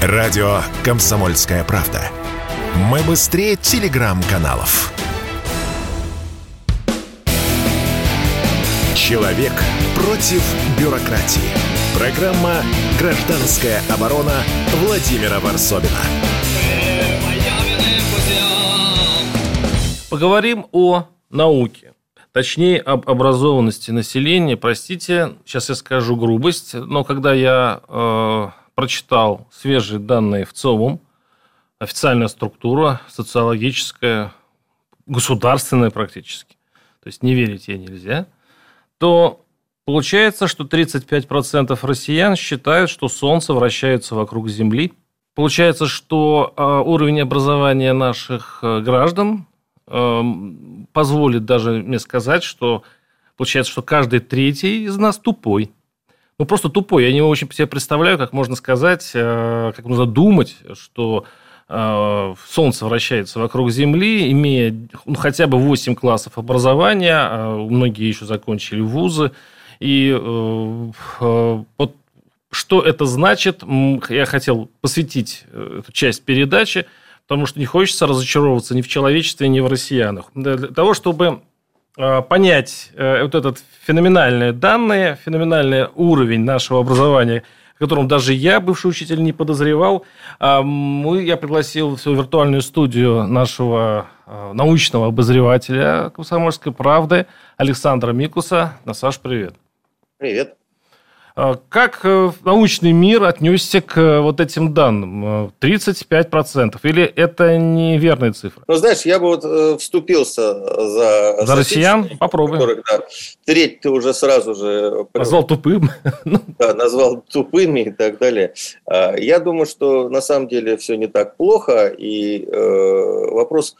Радио «Комсомольская правда». Мы быстрее телеграм-каналов. Человек против бюрократии. Программа «Гражданская оборона» Владимира Варсобина. Поговорим о науке. Точнее, об образованности населения. Простите, сейчас я скажу грубость, но когда я э, прочитал свежие данные в ЦОВУМ, официальная структура, социологическая, государственная практически, то есть не верить ей нельзя, то получается, что 35% россиян считают, что Солнце вращается вокруг Земли. Получается, что э, уровень образования наших э, граждан э, позволит даже мне сказать, что получается, что каждый третий из нас тупой ну, просто тупой. Я не очень себе представляю, как можно сказать, э, как нужно думать, что э, Солнце вращается вокруг Земли, имея ну, хотя бы 8 классов образования, а многие еще закончили вузы. И э, вот что это значит, я хотел посвятить эту часть передачи, потому что не хочется разочаровываться ни в человечестве, ни в россиянах. Для того, чтобы понять э, вот этот феноменальные данные, феноменальный уровень нашего образования, о котором даже я, бывший учитель, не подозревал, а, мы, я пригласил в свою виртуальную студию нашего э, научного обозревателя «Комсомольской правды» Александра Микуса. Насаш, привет. Привет. А как э, научный мир отнесся к э, вот этим данным? 35%? Э, Или это неверная цифра? Ну, знаешь, я бы вот вступился за... За россиян? Попробуем. Которых, да, треть ты уже сразу же... Назвал тупым? Ну. Да, назвал тупыми и так далее. А, я думаю, что на самом деле все не так плохо, и вопрос...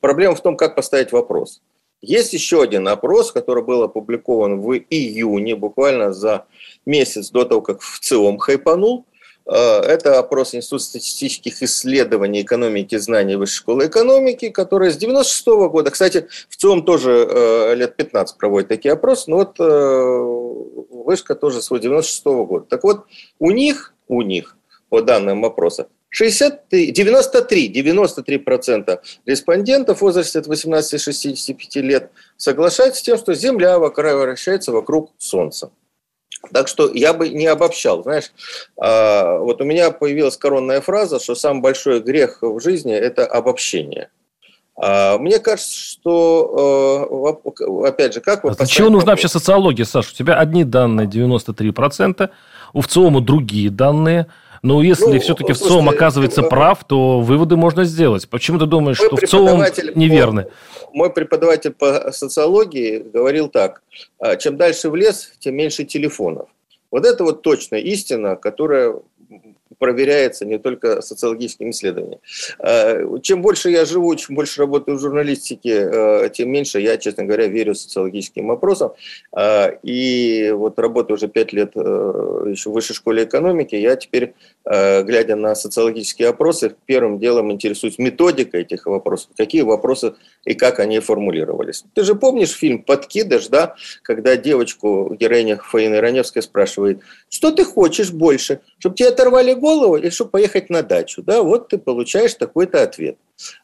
Проблема в том, как поставить вопрос. Есть еще один опрос, который был опубликован в июне, буквально за месяц до того, как в ЦИОМ хайпанул. Э, это опрос Института статистических исследований экономики знаний Высшей школы экономики, который с 96 -го года, кстати, в ЦИОМ тоже э, лет 15 проводит такие опросы, но вот э, Вышка тоже свой 96 -го года. Так вот, у них, у них, по данным опроса, 63, 93, 93% респондентов в возрасте от 18 до 65 лет соглашаются с тем, что Земля вращается вокруг Солнца. Так что я бы не обобщал. Знаешь, а, вот у меня появилась коронная фраза, что самый большой грех в жизни – это обобщение. А, мне кажется, что, э, опять же, как... А для чего нужна вообще социология, Саша? У тебя одни данные 93%, у ВЦИОМа другие данные – но если ну, все-таки в ЦОМ оказывается э, прав, то выводы можно сделать. Почему ты думаешь, что в ЦОМ неверны? Мой преподаватель по социологии говорил так. «А, чем дальше в лес, тем меньше телефонов. Вот это вот точная истина, которая проверяется не только социологическими исследованиями. А, чем больше я живу, чем больше работаю в журналистике, а, тем меньше я, честно говоря, верю социологическим вопросам. А, и вот работаю уже пять лет еще в высшей школе экономики, я теперь, глядя на социологические опросы, первым делом интересуюсь методикой этих вопросов, какие вопросы и как они формулировались. Ты же помнишь фильм «Подкидыш», да, когда девочку, героиня Фаины Раневская спрашивает, что ты хочешь больше, чтобы тебе оторвали голову или чтобы поехать на дачу? Да, вот ты получаешь такой-то ответ.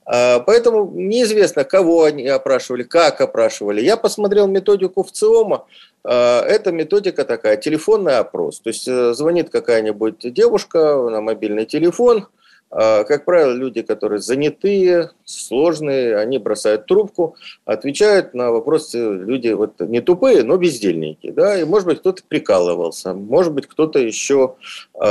А, поэтому неизвестно, кого они опрашивали, как опрашивали. Я посмотрел методику в ЦИОМа. А, это методика такая, телефонный опрос. То есть э, звонит какая-нибудь девушка на мобильный телефон, как правило, люди, которые занятые, сложные, они бросают трубку, отвечают на вопросы люди вот не тупые, но бездельники. Да? И, может быть, кто-то прикалывался, может быть, кто-то еще э,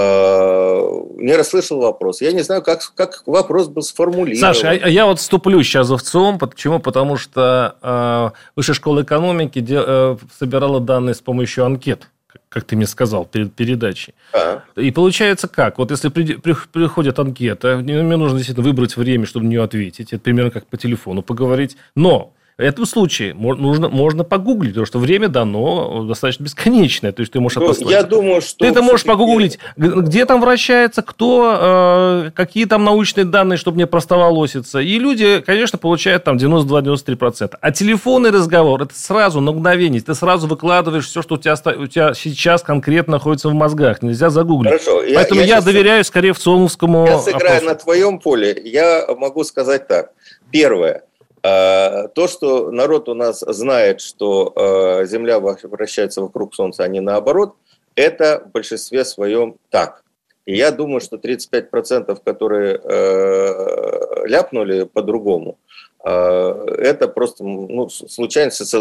не расслышал вопрос. Я не знаю, как, как вопрос был сформулирован. Саша, а я вот вступлю сейчас в ЦИОМ. Почему? Потому что э, Высшая школа экономики де, э, собирала данные с помощью анкет как ты мне сказал перед передачей. А. И получается как? Вот если при, при, приходит анкета, мне нужно действительно выбрать время, чтобы на нее ответить. Это примерно как по телефону поговорить. Но В этом случае нужно, можно погуглить, потому что время дано достаточно бесконечное. То есть ты можешь ну, Я думаю, что... Ты это можешь погуглить, где там вращается, кто, э, какие там научные данные, чтобы не простоволоситься. И люди, конечно, получают там 92-93%. А телефонный разговор, это сразу, на мгновение. Ты сразу выкладываешь все, что у тебя, у тебя сейчас конкретно находится в мозгах. Нельзя загуглить. Хорошо. Поэтому я, я, я доверяю скорее в ЦОМовскому Я сыграю опросу. на твоем поле. Я могу сказать так. Первое. А, то, что народ у нас знает, что а, Земля вращается вокруг Солнца, а не наоборот, это в большинстве своем так. И я думаю, что 35%, которые э, ляпнули по-другому, это просто ну, случайность,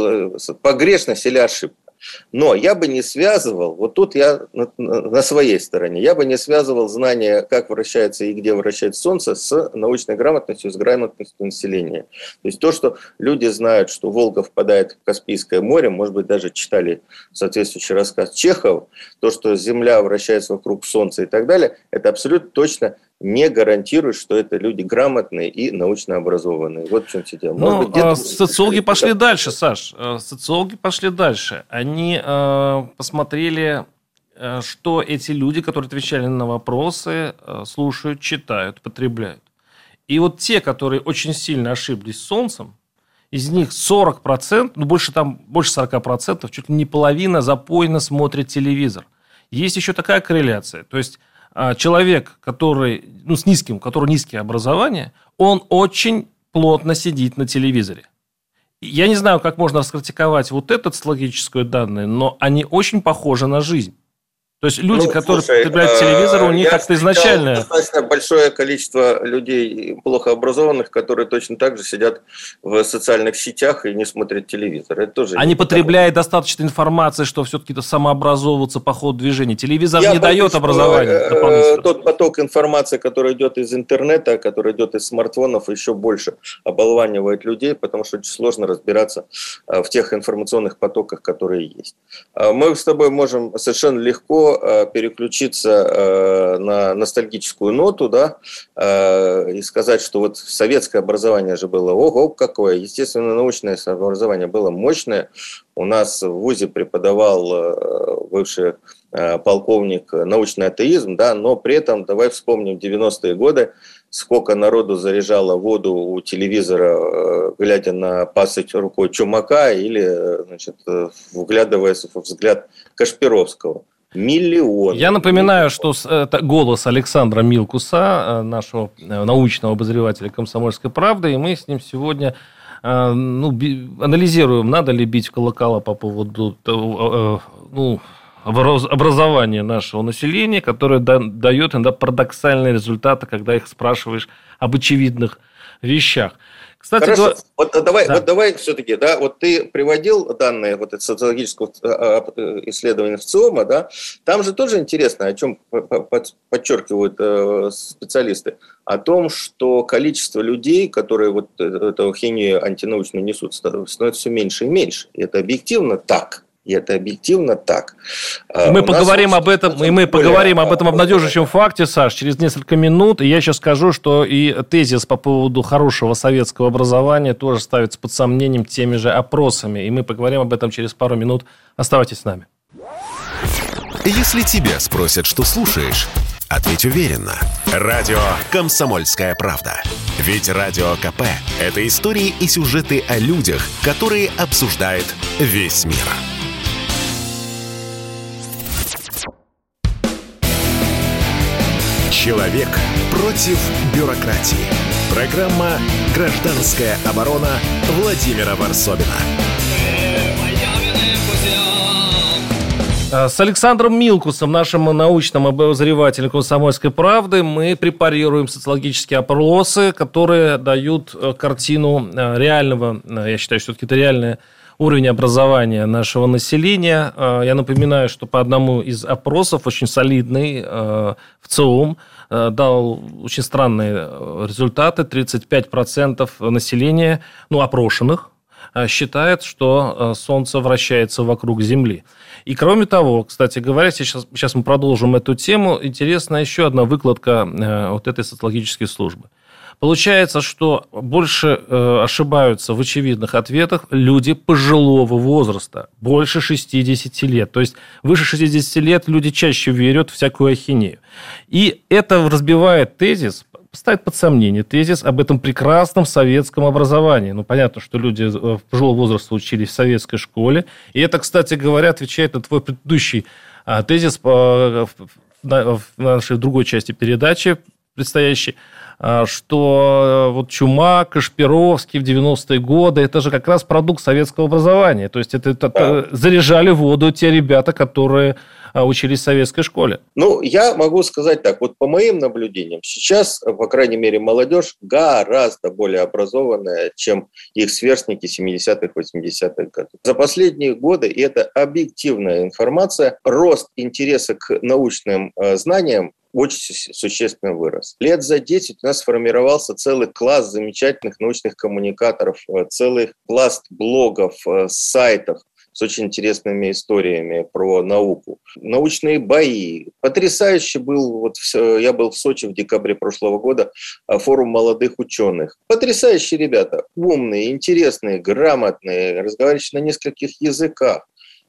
погрешность или ошибка. Но я бы не связывал, вот тут я на, на своей стороне, я бы не связывал знания, как вращается и где вращается Солнце, с научной грамотностью, с грамотностью населения. То есть то, что люди знают, что Волга впадает в Каспийское море, может быть, даже читали соответствующий рассказ Чехов, то, что Земля вращается вокруг Солнца и так далее, это абсолютно точно не гарантирует, что это люди грамотные и научно образованные. Вот в чем все дело. Может ну, быть, социологи пошли дальше, Саш. Э, социологи пошли дальше. Они э, посмотрели, э, что эти люди, которые отвечали на вопросы, э, слушают, читают, потребляют. И вот те, которые очень сильно ошиблись с Солнцем, из них 40%, ну больше там, больше 40%, чуть ли не половина запойно смотрит телевизор. Есть еще такая корреляция. То есть а, человек, который, ну, с низким, у которого низкие образования, он очень плотно сидит на телевизоре. Я не знаю, как можно раскритиковать вот этот социологическую данные, но они очень похожи на жизнь. То есть люди, ну, которые слушай, потребляют телевизор, у них как-то изначально... достаточно большое количество людей плохо образованных, которые точно так же сидят в социальных сетях и не смотрят телевизор. Это тоже Они потребляют достаточно информации, что все-таки самообразовываться по ходу движения. Телевизор Я не дает образования. Э, тот поток информации, который идет из интернета, который идет из смартфонов, еще больше оболванивает людей, потому что очень сложно разбираться э, в тех информационных потоках, которые есть. Мы с тобой можем совершенно легко Э, переключиться э, на ностальгическую ноту, да, э, и сказать, что вот советское образование же было, ого, какое, естественно, научное образование было мощное. У нас в ВУЗе преподавал бывший полковник научный атеизм, да, но при этом, давай вспомним 90-е годы, сколько народу заряжало воду у телевизора, глядя на пасыть рукой Чумака или, значит, вглядываясь в взгляд Кашпировского миллион. Я напоминаю, что это голос Александра Милкуса, э, нашего э, научного обозревателя «Комсомольской правды», и мы с ним сегодня э, ну, анализируем, надо ли бить колокола по поводу ну, образования нашего населения, которое дает иногда парадоксальные результаты, когда их спрашиваешь об очевидных вещах. Кстати, Хорошо. До... Вот давай, да. вот давай все-таки, да, вот ты приводил данные вот это социологического а, а, исследования в ЦИОМа, да, там же тоже интересно, о чем подчеркивают э, специалисты, о том, что количество людей, которые вот э, эту хинию антинаучную несут, становится все меньше и меньше. И это объективно так. И это объективно так. И а, мы У поговорим об этом, и мы поговорим об этом обнадеживающем факте, Саш, через несколько минут. И я сейчас скажу, что и тезис по поводу хорошего советского образования тоже ставится под сомнением теми же опросами. И мы поговорим об этом через пару минут. Оставайтесь с нами. Если тебя спросят, что слушаешь, ответь уверенно. Радио «Комсомольская правда». Ведь Радио КП – это истории и сюжеты о людях, которые обсуждает весь мир. Человек против бюрократии. Программа «Гражданская оборона» Владимира Варсобина. Э, с Александром Милкусом, нашим научным обозревателем «Комсомольской правды», мы препарируем социологические опросы, которые дают э, картину э, реального, я считаю, что это реальное уровень образования нашего населения. Я напоминаю, что по одному из опросов, очень солидный, в ЦИОМ, дал очень странные результаты. 35% населения, ну, опрошенных, считает, что Солнце вращается вокруг Земли. И кроме того, кстати говоря, сейчас, сейчас мы продолжим эту тему, интересна еще одна выкладка э, вот этой социологической службы. Получается, что больше э, ошибаются в очевидных ответах люди пожилого возраста, больше 60 лет. То есть выше 60 лет люди чаще верят в всякую ахинею. И это разбивает тезис, ставит под сомнение тезис об этом прекрасном советском образовании. Ну, понятно, что люди в пожилого возраста учились в советской школе. И это, кстати говоря, отвечает на твой предыдущий а, тезис в нашей другой части передачи предстоящей, что э, вот Чума, Кашпировский в 90-е годы, это же как раз продукт советского образования. То есть это, это да. заряжали воду те ребята, которые а, учились в советской школе. Ну, я могу сказать так, вот по моим наблюдениям, сейчас, по крайней мере, молодежь гораздо более образованная, чем их сверстники 70-х, 80-х годов. За последние годы, и это объективная информация, рост интереса к научным э, знаниям очень существенно вырос. Лет за 10 у нас сформировался целый класс замечательных научных коммуникаторов, э, целый пласт блогов, э, сайтов, с очень интересными историями про науку. Научные бои. Потрясающе был, вот я был в Сочи в декабре прошлого года, э, форум молодых ученых. Потрясающие ребята, умные, интересные, грамотные, разговаривающие на нескольких языках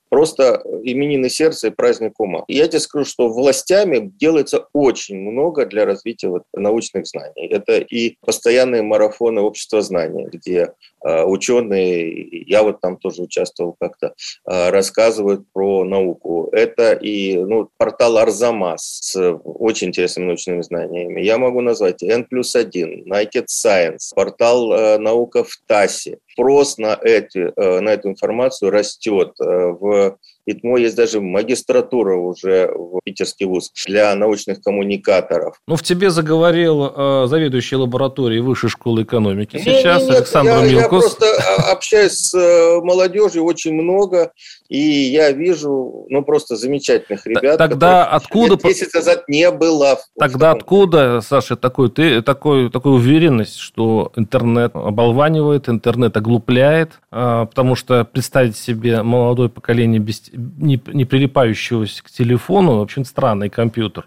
просто именины сердца и праздник ума. Я тебе скажу, что властями делается очень много для развития вот научных знаний. Это и постоянные марафоны общества знания, где э, ученые, я вот там тоже участвовал как-то, э, рассказывают про науку. Это и ну, портал Арзамас с очень интересными научными знаниями. Я могу назвать N плюс 1, Naked Science, портал э, Наука в ТАСе, спрос на, эти, э, на эту информацию растет. Э, в ИТМО есть даже магистратура уже в питерский вуз для научных коммуникаторов. Ну, в тебе заговорил э, заведующий лабораторией Высшей школы экономики сейчас, нет, нет, Александр я, Милкус. Я просто общаюсь с э, молодежью очень много, и я вижу, ну, просто замечательных ребят. Тогда откуда... 10 назад не было. Тогда откуда, Саша, такой, ты, такой, такой уверенность, что интернет оболванивает, интернет оглупляет, э, потому что представить себе молодое поколение без не, не прилипающегося к телефону, в общем, странный компьютер.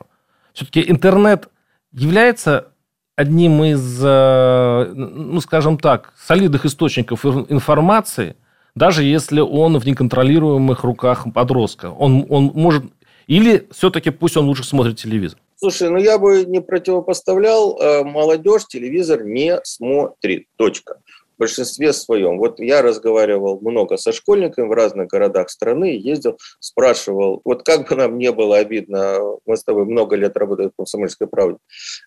Все-таки интернет является одним из, э, ну, скажем так, солидных источников информации, даже если он в неконтролируемых руках подростка. Он, он может... Или все-таки пусть он лучше смотрит телевизор. Слушай, ну я бы не противопоставлял, э, молодежь телевизор не смотрит, точка большинстве своем. Вот я разговаривал много со школьниками в разных городах страны, ездил, спрашивал, вот как бы нам не было обидно, мы с тобой много лет работаем в «Комсомольской правде»,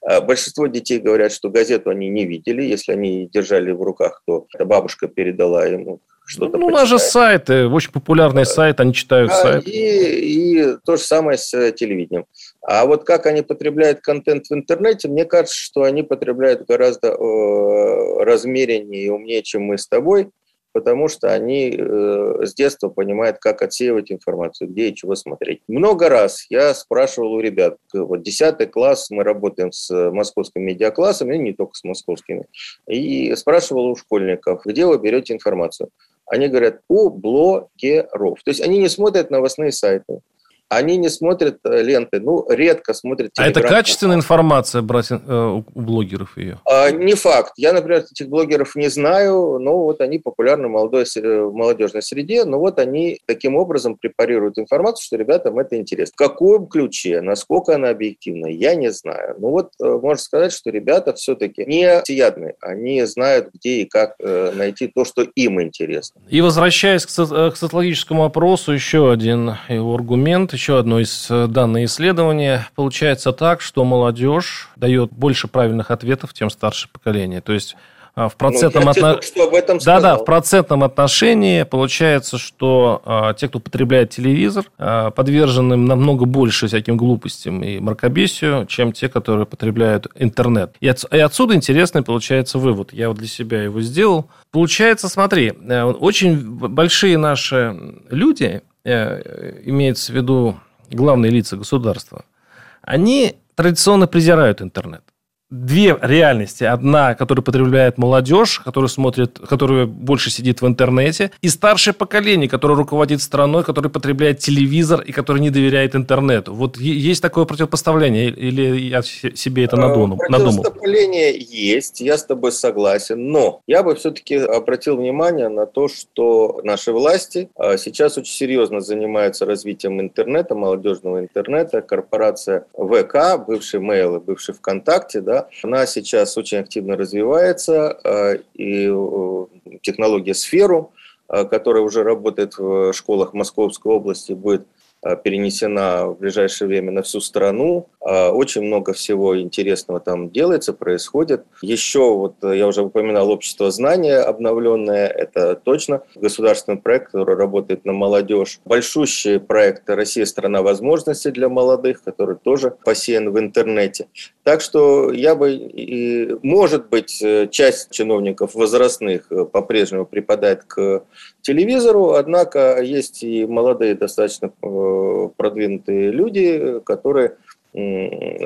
а большинство детей говорят, что газету они не видели, если они держали в руках, то бабушка передала ему что-то Ну, у нас же сайты, очень популярный сайт, они читают а, сайт. И, и то же самое с э, телевидением. А вот как они потребляют контент в интернете, мне кажется, что они потребляют гораздо э, размереннее и умнее, чем мы с тобой, потому что они э, с детства понимают, как отсеивать информацию, где и чего смотреть. Много раз я спрашивал у ребят, вот 10 класс, мы работаем с московским медиаклассом, и не только с московскими, и спрашивал у школьников, где вы берете информацию они говорят у блогеров. То есть они не смотрят новостные сайты, они не смотрят э, ленты, ну, редко смотрят А это качественная информация брать э, у блогеров ее? А, не факт. Я, например, этих блогеров не знаю, но вот они популярны в, молодой, в молодежной среде, но вот они таким образом препарируют информацию, что ребятам это интересно. В каком ключе, насколько она объективна, я не знаю. Ну вот э, можно сказать, что ребята все-таки не всеядны, они знают, где и как найти то, что им интересно. И возвращаясь к социологическому опросу, еще один его аргумент еще одно из э, данных исследования. Получается так, что молодежь дает больше правильных ответов, чем старшее поколение. То есть а, в процентном ну, отношении. Да, да, в процентном отношении получается, что а, те, кто потребляет телевизор, а, подвержены намного больше всяким глупостям и мракобесию, чем те, которые потребляют интернет. И, от, и отсюда интересный получается вывод. Я вот для себя его сделал. Получается, смотри, э, очень большие наши люди, Э, имеется в виду главные лица государства, они традиционно презирают интернет. Две реальности. Одна, которую потребляет молодежь, которая смотрит, которая больше сидит в интернете, и старшее поколение, которое руководит страной, которое потребляет телевизор и которое не доверяет интернету. Вот есть такое противопоставление, или я себе это надумал? Противопоставление есть, я с тобой согласен, но я бы все-таки обратил внимание на то, что наши власти а, сейчас очень серьезно занимаются развитием интернета, молодежного интернета. Корпорация ВК, бывший Mail и бывший ВКонтакте, да, она сейчас очень активно развивается, э, и э, технология Сферу, э, которая уже работает в школах Московской области, будет перенесена в ближайшее время на всю страну. Э, очень много всего интересного там делается, происходит. Еще, вот э, я уже упоминал, общество знания обновленное, это точно государственный проект, который работает на молодежь. Большущий проект «Россия – страна возможностей для молодых», который тоже посеян в интернете. Так что я бы, и, может быть, часть чиновников возрастных по-прежнему припадает к телевизору, однако есть и молодые достаточно э, продвинутые люди, которые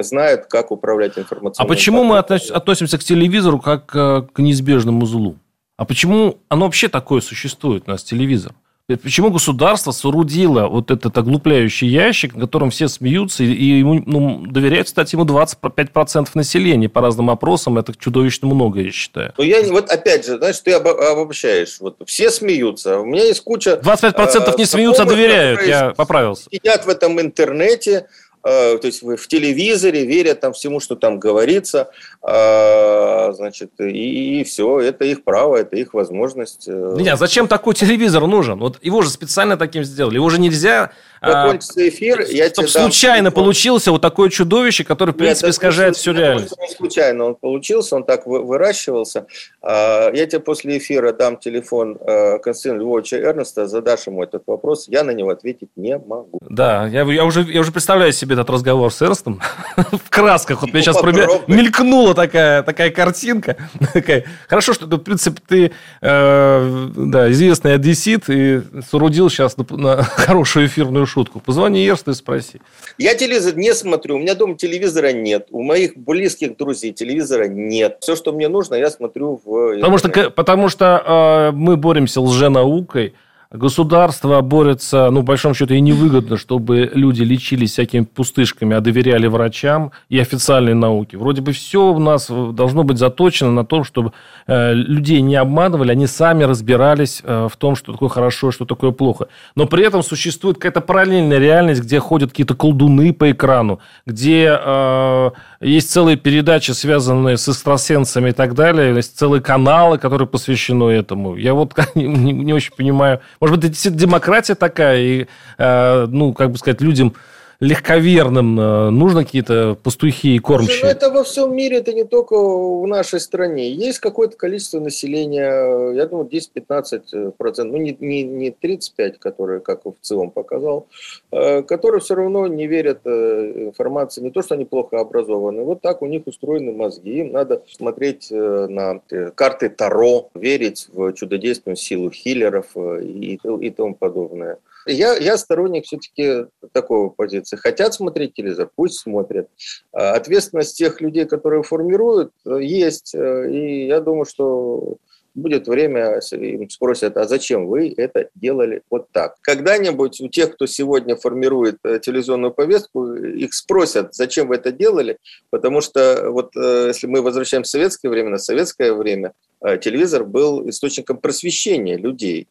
знают, как управлять информацией. А почему мы относимся к телевизору как э, к неизбежному злу? А почему оно вообще такое существует, у нас телевизор? Почему государство соорудило вот этот оглупляющий ящик, на котором все смеются, и ему ну, доверяют, кстати, ему 25% населения по разным опросам, это чудовищно много, я считаю. Ну, я вот опять же, знаешь, ты обобщаешь. Вот все смеются, у меня есть куча... 25% не смеются, а доверяют, я поправился. Сидят в этом интернете, Э, то есть в телевизоре, верят там всему, что там говорится, а, значит, и, и все, это их право, это их возможность. Э. Нет, а зачем такой телевизор нужен? Вот его же специально таким сделали, его же нельзя... Закончится эфир, я тебе случайно дам... получился вот такое чудовище, которое, в принципе, Нет, искажает всю реальность. Не случайно он получился, он так выращивался. А, я тебе после эфира дам телефон э, Константина Львовича Эрнеста, задашь ему этот вопрос, я на него ответить не могу. Да, я, я, уже, я уже представляю себе этот разговор с Эрнстом в красках. Вот мне сейчас мелькнула такая, такая картинка. Хорошо, что, в принципе, ты э, да, известный одессит и соорудил сейчас на хорошую эфирную шутку. Позвони Эрсту и спроси. Я телевизор не смотрю. У меня дома телевизора нет. У моих близких друзей телевизора нет. Все, что мне нужно, я смотрю в... Потому что, потому что э, мы боремся лженаукой, Государство борется, ну, в большом счету, и невыгодно, чтобы люди лечились всякими пустышками, а доверяли врачам и официальной науке. Вроде бы все у нас должно быть заточено на том, чтобы э, людей не обманывали, они сами разбирались э, в том, что такое хорошо, что такое плохо. Но при этом существует какая-то параллельная реальность, где ходят какие-то колдуны по экрану, где э, есть целые передачи, связанные с экстрасенсами и так далее, есть целые каналы, которые посвящены этому. Я вот не, не очень понимаю, может быть, это демократия такая, и, э, ну, как бы сказать, людям легковерным э, нужно какие-то пастухи и кормчие? Ну, это во всем мире, это не только в нашей стране. Есть какое-то количество населения, я думаю, 10-15%, ну не, не, не 35, которые, как в целом показал, э, которые все равно не верят информации, не то, что они плохо образованы, вот так у них устроены мозги, им надо смотреть на карты Таро, верить в чудодейственную силу хиллеров и, и тому подобное. Я, я сторонник все-таки такой позиции. Хотят смотреть телевизор, пусть смотрят. А, ответственность тех людей, которые формируют, есть. И я думаю, что будет время, им спросят, а зачем вы это делали вот так? Когда-нибудь у тех, кто сегодня формирует э, телевизионную повестку, их спросят, зачем вы это делали, потому что вот э, если мы возвращаемся в советское время, на советское время э, телевизор был источником просвещения людей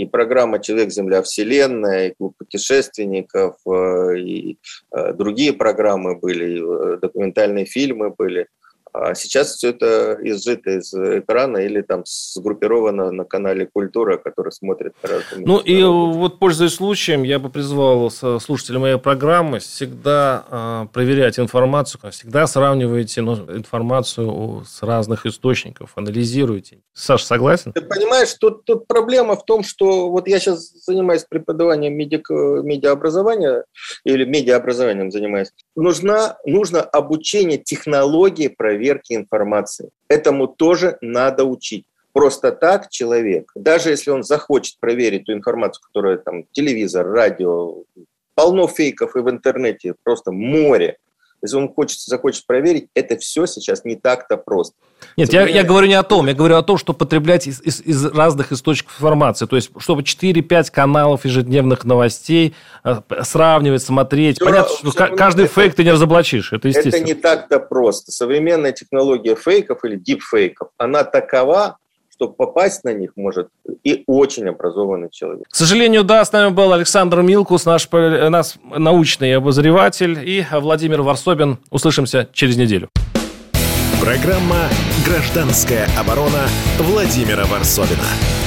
и программа «Человек, Земля, Вселенная», и клуб путешественников, э, и э, другие программы были, э, документальные фильмы были. А сейчас все это изжито из экрана или там сгруппировано на канале «Культура», который смотрит разными Ну и вот, пользуясь случаем, я бы призвал слушателей моей программы всегда э, проверять информацию, всегда сравнивайте ну, информацию с разных источников, анализируйте. Саша, согласен? Ты понимаешь, тут, тут проблема в том, что вот я сейчас занимаюсь преподаванием медик, медиаобразования или медиаобразованием занимаюсь. Нужна, нужно обучение технологии проверки проверки информации. Этому тоже надо учить. Просто так человек, даже если он захочет проверить ту информацию, которая там телевизор, радио, полно фейков и в интернете, просто море. Если он хочет, захочет проверить, это все сейчас не так-то просто. Нет, я, я говорю не о том, я говорю о том, что потреблять из, из, из разных источников информации. То есть, чтобы 4-5 каналов ежедневных новостей э, сравнивать, смотреть. Все, Понятно, что все каждый это, фейк ты не разоблачишь. Это естественно. Это не так-то просто. Современная технология фейков или дипфейков, она такова, что попасть на них может и очень образованный человек. К сожалению, да, с нами был Александр Милкус, наш, наш научный обозреватель, и Владимир Варсобин. Услышимся через неделю. Программа «Гражданская оборона» Владимира Варсобина.